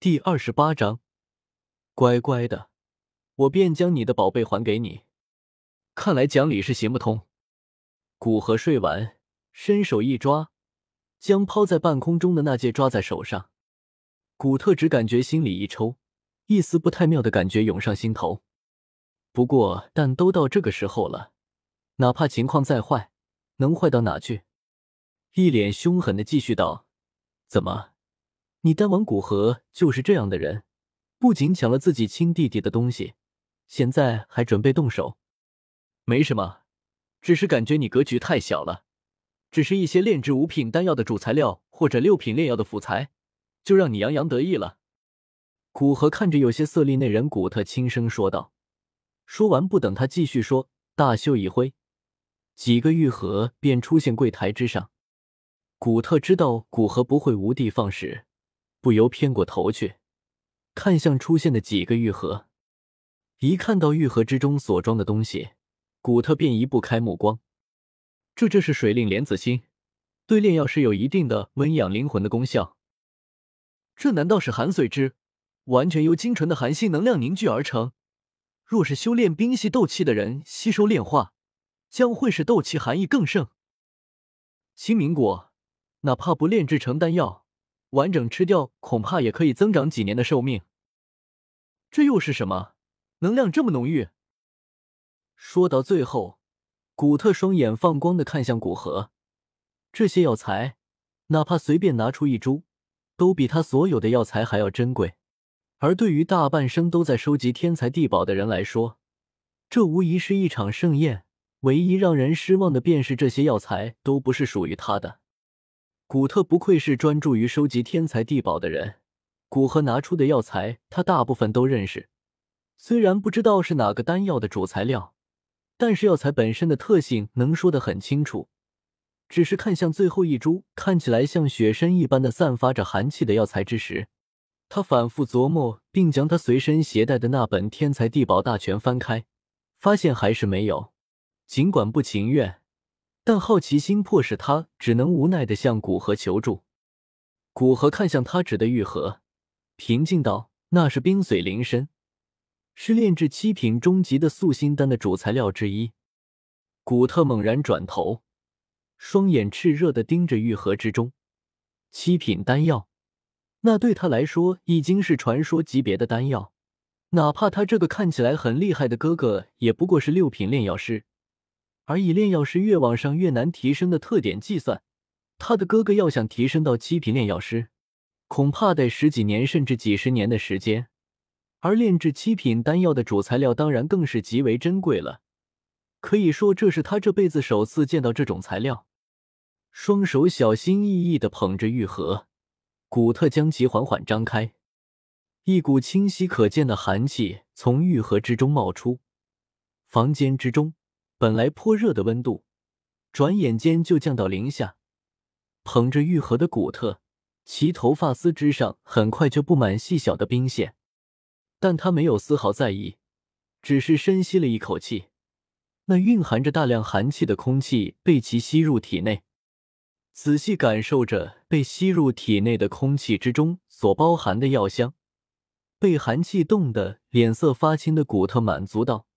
第二十八章，乖乖的，我便将你的宝贝还给你。看来讲理是行不通。古河睡完，伸手一抓，将抛在半空中的那戒抓在手上。古特只感觉心里一抽，一丝不太妙的感觉涌上心头。不过，但都到这个时候了，哪怕情况再坏，能坏到哪去？一脸凶狠的继续道：“怎么？”你丹王古河就是这样的人，不仅抢了自己亲弟弟的东西，现在还准备动手。没什么，只是感觉你格局太小了，只是一些炼制五品丹药的主材料或者六品炼药的辅材，就让你洋洋得意了。古河看着有些色厉内荏，古特轻声说道。说完，不等他继续说，大袖一挥，几个玉盒便出现柜台之上。古特知道古河不会无的放矢。不由偏过头去，看向出现的几个玉盒。一看到玉盒之中所装的东西，古特便移不开目光。这这是水令莲子心，对炼药师有一定的温养灵魂的功效。这难道是寒髓汁？完全由精纯的寒性能量凝聚而成。若是修炼冰系斗气的人吸收炼化，将会使斗气寒意更盛。清明果，哪怕不炼制成丹药。完整吃掉，恐怕也可以增长几年的寿命。这又是什么？能量这么浓郁？说到最后，古特双眼放光的看向古河，这些药材，哪怕随便拿出一株，都比他所有的药材还要珍贵。而对于大半生都在收集天才地宝的人来说，这无疑是一场盛宴。唯一让人失望的，便是这些药材都不是属于他的。古特不愧是专注于收集天才地宝的人，古河拿出的药材，他大部分都认识。虽然不知道是哪个丹药的主材料，但是药材本身的特性能说得很清楚。只是看向最后一株看起来像雪参一般的散发着寒气的药材之时，他反复琢磨，并将他随身携带的那本《天才地宝大全》翻开，发现还是没有。尽管不情愿。但好奇心迫使他只能无奈的向古河求助。古河看向他指的玉盒，平静道：“那是冰髓灵参，是炼制七品中极的素心丹的主材料之一。”古特猛然转头，双眼炽热的盯着玉盒之中。七品丹药，那对他来说已经是传说级别的丹药，哪怕他这个看起来很厉害的哥哥，也不过是六品炼药师。而以炼药师越往上越难提升的特点计算，他的哥哥要想提升到七品炼药师，恐怕得十几年甚至几十年的时间。而炼制七品丹药的主材料当然更是极为珍贵了，可以说这是他这辈子首次见到这种材料。双手小心翼翼地捧着玉盒，古特将其缓缓张开，一股清晰可见的寒气从玉盒之中冒出，房间之中。本来颇热的温度，转眼间就降到零下。捧着玉盒的古特，其头发丝之上很快就布满细小的冰线，但他没有丝毫在意，只是深吸了一口气。那蕴含着大量寒气的空气被其吸入体内，仔细感受着被吸入体内的空气之中所包含的药香，被寒气冻得脸色发青的古特满足道。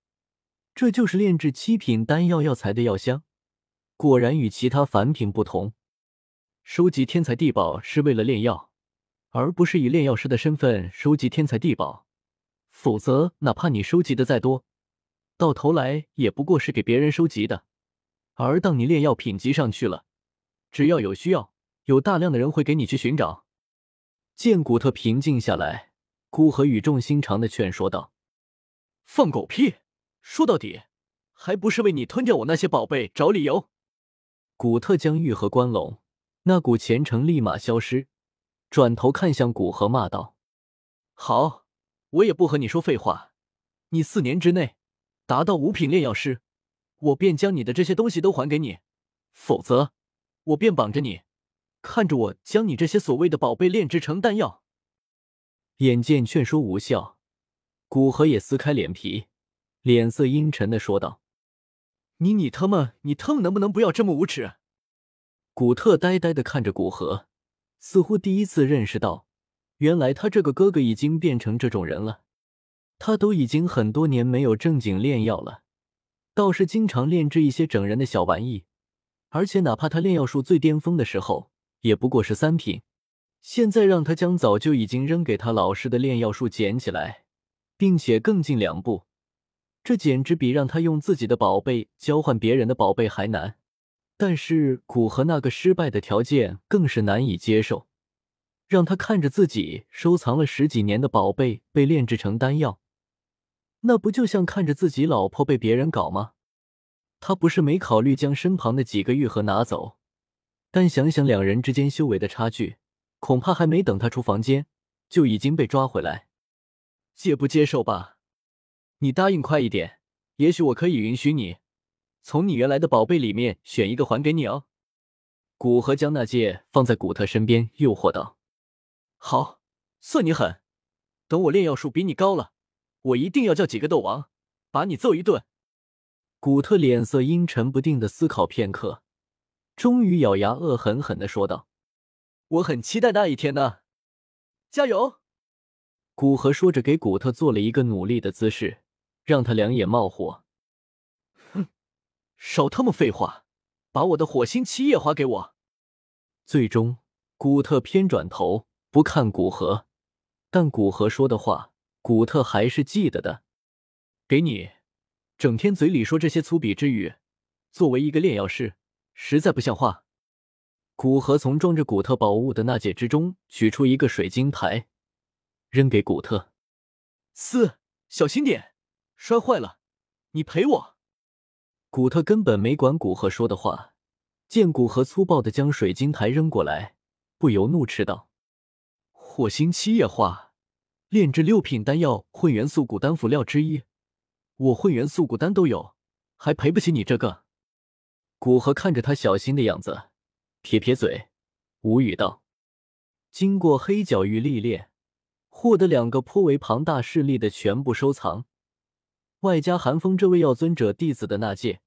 这就是炼制七品丹药药材的药箱，果然与其他凡品不同。收集天才地宝是为了炼药，而不是以炼药师的身份收集天才地宝。否则，哪怕你收集的再多，到头来也不过是给别人收集的。而当你炼药品级上去了，只要有需要，有大量的人会给你去寻找。见古特平静下来，孤河语重心长的劝说道：“放狗屁！”说到底，还不是为你吞掉我那些宝贝找理由。古特将玉盒关拢，那股虔诚立马消失，转头看向古河骂道：“好，我也不和你说废话。你四年之内达到五品炼药师，我便将你的这些东西都还给你；否则，我便绑着你，看着我将你这些所谓的宝贝炼制成丹药。”眼见劝说无效，古河也撕开脸皮。脸色阴沉的说道：“你你他妈，你他妈能不能不要这么无耻？”古特呆呆的看着古河，似乎第一次认识到，原来他这个哥哥已经变成这种人了。他都已经很多年没有正经炼药了，倒是经常炼制一些整人的小玩意。而且哪怕他炼药术最巅峰的时候，也不过是三品。现在让他将早就已经扔给他老师的炼药术捡起来，并且更进两步，这简直比让他用自己的宝贝交换别人的宝贝还难。但是古河那个失败的条件更是难以接受，让他看着自己收藏了十几年的宝贝被炼制成丹药，那不就像看着自己老婆被别人搞吗？他不是没考虑将身旁的几个玉盒拿走，但想想两人之间修为的差距，恐怕还没等他出房间，就已经被抓回来。接不接受吧？你答应快一点，也许我可以允许你。从你原来的宝贝里面选一个还给你哦。古河将那戒放在古特身边，诱惑道：“好，算你狠。等我炼药术比你高了，我一定要叫几个斗王把你揍一顿。”古特脸色阴沉不定的思考片刻，终于咬牙恶狠狠的说道：“我很期待那一天呢，加油！”古河说着，给古特做了一个努力的姿势，让他两眼冒火。哼少他妈废话，把我的火星七叶花给我！最终，古特偏转头不看古河，但古河说的话，古特还是记得的。给你，整天嘴里说这些粗鄙之语，作为一个炼药师，实在不像话。古河从装着古特宝物的那戒之中取出一个水晶台，扔给古特。四，小心点，摔坏了，你赔我。古特根本没管古河说的话，见古河粗暴的将水晶台扔过来，不由怒斥道：“火星七叶花，炼制六品丹药混元素骨丹辅料之一，我混元素骨丹都有，还赔不起你这个。”古河看着他小心的样子，撇撇嘴，无语道：“经过黑角域历练，获得两个颇为庞大势力的全部收藏。”外加寒风这位药尊者弟子的那戒，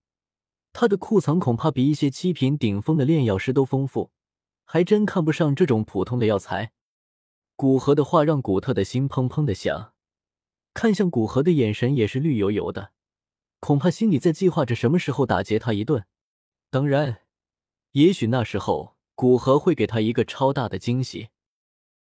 他的库藏恐怕比一些七品顶峰的炼药师都丰富，还真看不上这种普通的药材。古河的话让古特的心砰砰的响，看向古河的眼神也是绿油油的，恐怕心里在计划着什么时候打劫他一顿。当然，也许那时候古河会给他一个超大的惊喜。